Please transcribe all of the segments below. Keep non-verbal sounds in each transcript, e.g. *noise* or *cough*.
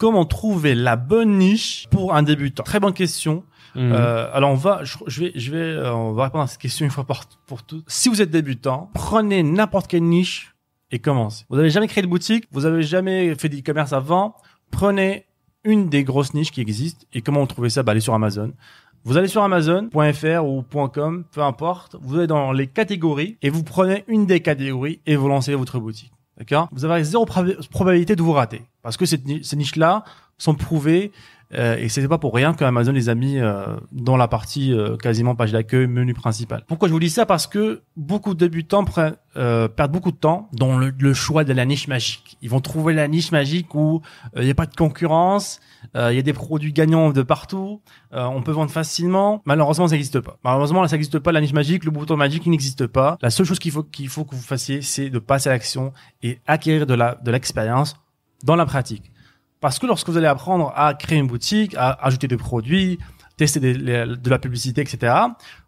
Comment trouver la bonne niche pour un débutant Très bonne question. Euh, alors on va, je, je vais, je vais, euh, on va répondre à cette question une fois pour, pour toutes. Si vous êtes débutant, prenez n'importe quelle niche et commencez. Vous avez jamais créé de boutique, vous avez jamais fait d'e-commerce avant, prenez une des grosses niches qui existent et comment vous trouvez ça? Bah allez sur Amazon. Vous allez sur Amazon.fr ou .com, peu importe. Vous allez dans les catégories et vous prenez une des catégories et vous lancez votre boutique. D'accord? Vous avez zéro proba- probabilité de vous rater parce que ces niches-là sont prouvées euh, et c'était pas pour rien qu'Amazon les a mis euh, dans la partie euh, quasiment page d'accueil, menu principal. Pourquoi je vous dis ça? Parce que beaucoup de débutants euh, perdent beaucoup de temps dans le, le choix de la niche magique. Ils vont trouver la niche magique où euh, il n'y a pas de concurrence, euh, il y a des produits gagnants de partout, on peut vendre facilement. Malheureusement, ça n'existe pas. Malheureusement, ça n'existe pas. La niche magique, le bouton magique, il n'existe pas. La seule chose qu'il faut qu'il faut que vous fassiez, c'est de passer à l'action et acquérir de la de l'expérience dans la pratique. Parce que lorsque vous allez apprendre à créer une boutique, à ajouter des produits, tester de la publicité, etc.,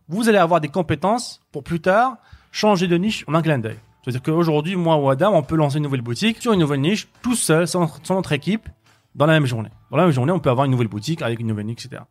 vous allez avoir des compétences pour plus tard changer de niche en un clin d'œil. C'est-à-dire qu'aujourd'hui, moi ou Adam, on peut lancer une nouvelle boutique sur une nouvelle niche, tout seul, sans notre équipe, dans la même journée. Dans la même journée, on peut avoir une nouvelle boutique avec une nouvelle niche, etc.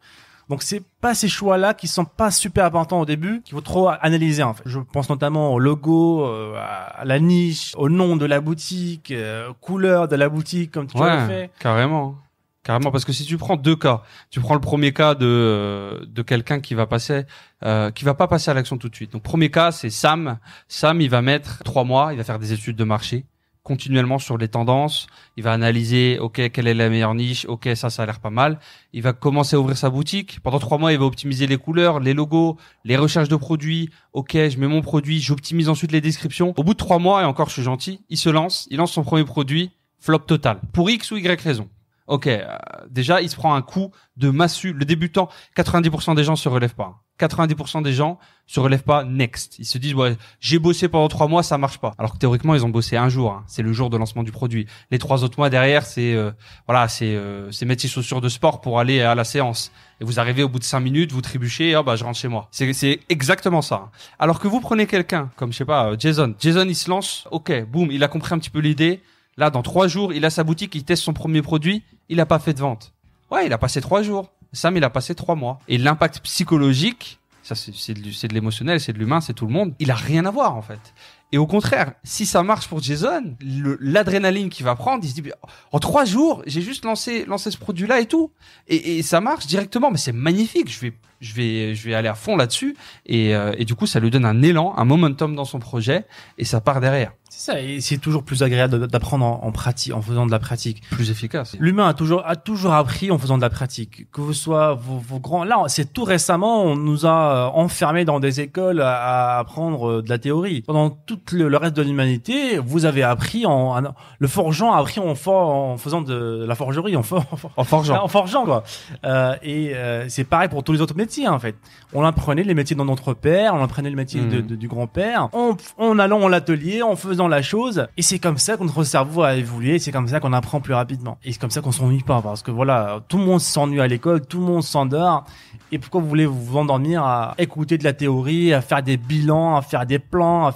Donc c'est pas ces choix-là qui sont pas super importants au début, qu'il faut trop analyser en fait. Je pense notamment au logo, euh, à la niche, au nom de la boutique, euh, couleur de la boutique comme tu l'as fait. Ouais, carrément. Carrément, parce que si tu prends deux cas, tu prends le premier cas de euh, de quelqu'un qui va passer, euh, qui va pas passer à l'action tout de suite. Donc premier cas, c'est Sam. Sam, il va mettre trois mois, il va faire des études de marché continuellement sur les tendances. Il va analyser, ok, quelle est la meilleure niche, ok, ça, ça a l'air pas mal. Il va commencer à ouvrir sa boutique. Pendant trois mois, il va optimiser les couleurs, les logos, les recherches de produits. Ok, je mets mon produit, j'optimise ensuite les descriptions. Au bout de trois mois, et encore, je suis gentil, il se lance, il lance son premier produit, flop total. Pour X ou Y raison. Ok, euh, déjà, il se prend un coup de massue. Le débutant, 90% des gens se relèvent pas. 90% des gens se relèvent pas next. Ils se disent, ouais, j'ai bossé pendant trois mois, ça marche pas. Alors que théoriquement, ils ont bossé un jour. hein. C'est le jour de lancement du produit. Les trois autres mois derrière, c'est euh, voilà, c'est euh, c'est mettre ses chaussures de sport pour aller à la séance. Et vous arrivez au bout de cinq minutes, vous trébuchez, et, oh bah je rentre chez moi. C'est c'est exactement ça. Alors que vous prenez quelqu'un comme je sais pas, euh, Jason. Jason, il se lance. Ok, boum, il a compris un petit peu l'idée. Là, dans trois jours, il a sa boutique, il teste son premier produit, il a pas fait de vente. Ouais, il a passé trois jours. Sam, il a passé trois mois. Et l'impact psychologique, ça c'est c'est de, c'est de l'émotionnel, c'est de l'humain, c'est tout le monde. Il a rien à voir en fait. Et au contraire, si ça marche pour Jason, l'adrénaline qu'il va prendre, il se dit en trois jours, j'ai juste lancé lancé ce produit-là et tout, et, et ça marche directement. Mais c'est magnifique. Je vais je vais je vais aller à fond là-dessus. Et, euh, et du coup, ça lui donne un élan, un momentum dans son projet, et ça part derrière. C'est ça, et c'est toujours plus agréable d'apprendre en, en pratique, en faisant de la pratique. Plus efficace. L'humain a toujours a toujours appris en faisant de la pratique. Que vous soyez vos, vos grands, là, c'est tout récemment, on nous a euh, enfermés dans des écoles à, à apprendre euh, de la théorie. Pendant tout le, le reste de l'humanité, vous avez appris en, en- le forgeant a appris en, for- en faisant de la forgerie, en, for- *laughs* En forgeant. en forgeant quoi. Euh, et euh, c'est pareil pour tous les autres métiers en fait. On apprenait les métiers de notre père, on apprenait le métier de, de- du grand-père, en, en allant à l'atelier, en faisant la chose. Et c'est comme ça que notre cerveau a évolué, c'est comme ça qu'on apprend plus rapidement. Et c'est comme ça qu'on s'ennuie pas parce que voilà, tout le monde s'ennuie à l'école, tout le monde s'endort. Et pourquoi vous voulez vous endormir à écouter de la théorie, à faire des bilans, à faire des plans à-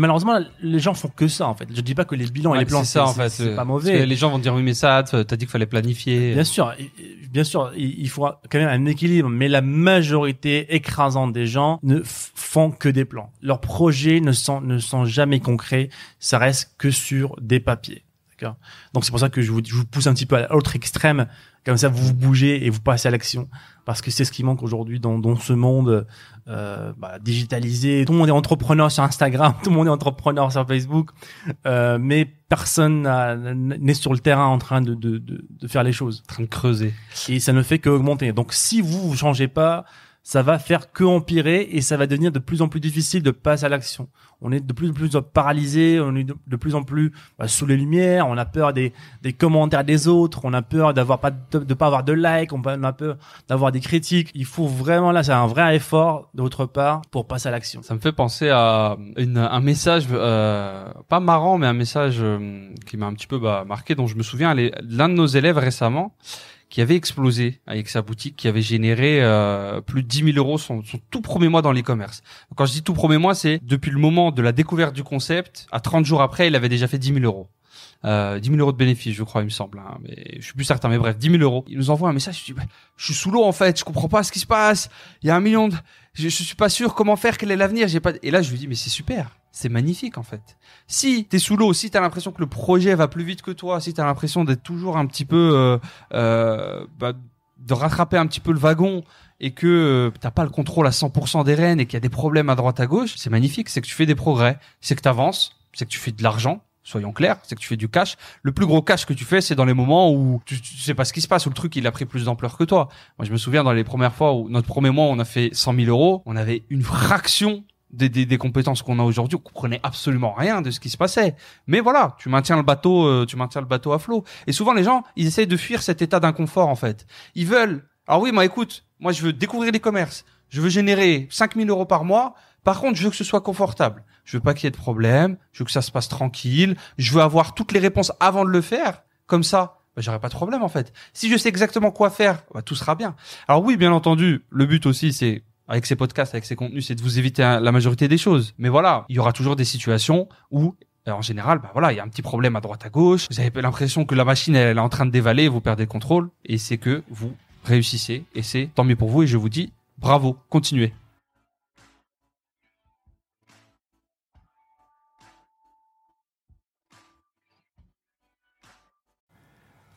malheureusement, les gens font que ça en fait. Je dis pas que les bilans et Ouais, les plans c'est ça en fait. c'est pas Parce mauvais. que les gens vont dire oui mais ça, t'as dit qu'il fallait planifier. Bien sûr, et- et- bien sûr, il faut quand même un équilibre, mais la majorité écrasante des gens ne font que des plans. Leurs projets ne sont ne sont jamais concrets, ça reste que sur des papiers. Donc c'est pour ça que je vous, je vous pousse un petit peu à l'autre extrême, comme ça vous vous bougez et vous passez à l'action, parce que c'est ce qui manque aujourd'hui dans dans ce monde euh, bah, digitalisé. Tout le monde est entrepreneur sur Instagram, *laughs* tout le monde est entrepreneur sur Facebook, euh, mais personne n'est sur le terrain en train de, de, de, de faire les choses. En train de creuser. Et ça ne fait qu'augmenter. Donc si vous vous changez pas, ça va faire que empirer et ça va devenir de plus en plus difficile de passer à l'action. On est de plus en plus paralysé, on est de, plus en plus bah, sous les lumières, on a peur des, des commentaires des autres, on a peur d'avoir pas de, de pas avoir de likes, on a peur d'avoir des critiques. Il faut vraiment là, c'est un vrai effort de votre part pour passer à l'action. Ça me fait penser à une, un message euh, pas marrant, mais un message euh, qui m'a un petit peu bah, marqué, dont je me souviens. L'un de nos élèves récemment qui avait explosé avec sa boutique, qui avait généré euh, plus de 10 000 euros son, son tout premier mois dans l'e-commerce. Quand je dis tout premier mois, c'est depuis le moment de la découverte du concept, à 30 jours après, il avait déjà fait 10 000 euros. Euh, 10 000 euros de bénéfices, je crois, il me semble. Hein, mais je suis plus certain, mais bref, 10 000 euros. Il nous envoie un message. Je dis, bah, je suis sous l'eau en fait, je comprends pas ce qui se passe. Il y a un million de, je, je suis pas sûr comment faire, quel est l'avenir. J'ai pas. Et là, je lui dis, mais c'est super, c'est magnifique en fait. Si t'es sous l'eau, si t'as l'impression que le projet va plus vite que toi, si t'as l'impression d'être toujours un petit peu, euh, euh, bah, de rattraper un petit peu le wagon et que euh, t'as pas le contrôle à 100% des rênes et qu'il y a des problèmes à droite à gauche, c'est magnifique. C'est que tu fais des progrès, c'est que t'avances, c'est que tu fais de l'argent. Soyons clairs, c'est que tu fais du cash. Le plus gros cash que tu fais, c'est dans les moments où tu, tu sais pas ce qui se passe, où le truc il a pris plus d'ampleur que toi. Moi, je me souviens dans les premières fois où notre premier mois, on a fait 100 000 euros, on avait une fraction des, des, des compétences qu'on a aujourd'hui, on comprenait absolument rien de ce qui se passait. Mais voilà, tu maintiens le bateau, euh, tu maintiens le bateau à flot. Et souvent, les gens, ils essayent de fuir cet état d'inconfort en fait. Ils veulent. Alors oui, moi, écoute, moi, je veux découvrir les commerces. Je veux générer 5000 euros par mois. Par contre, je veux que ce soit confortable. Je veux pas qu'il y ait de problème. Je veux que ça se passe tranquille. Je veux avoir toutes les réponses avant de le faire. Comme ça, bah, j'aurai pas de problème en fait. Si je sais exactement quoi faire, bah, tout sera bien. Alors oui, bien entendu, le but aussi, c'est avec ces podcasts, avec ces contenus, c'est de vous éviter la majorité des choses. Mais voilà, il y aura toujours des situations où euh, en général, bah voilà, il y a un petit problème à droite à gauche. Vous avez l'impression que la machine elle, est en train de dévaler, vous perdez le contrôle, et c'est que vous réussissez, et c'est tant mieux pour vous. Et je vous dis bravo, continuez.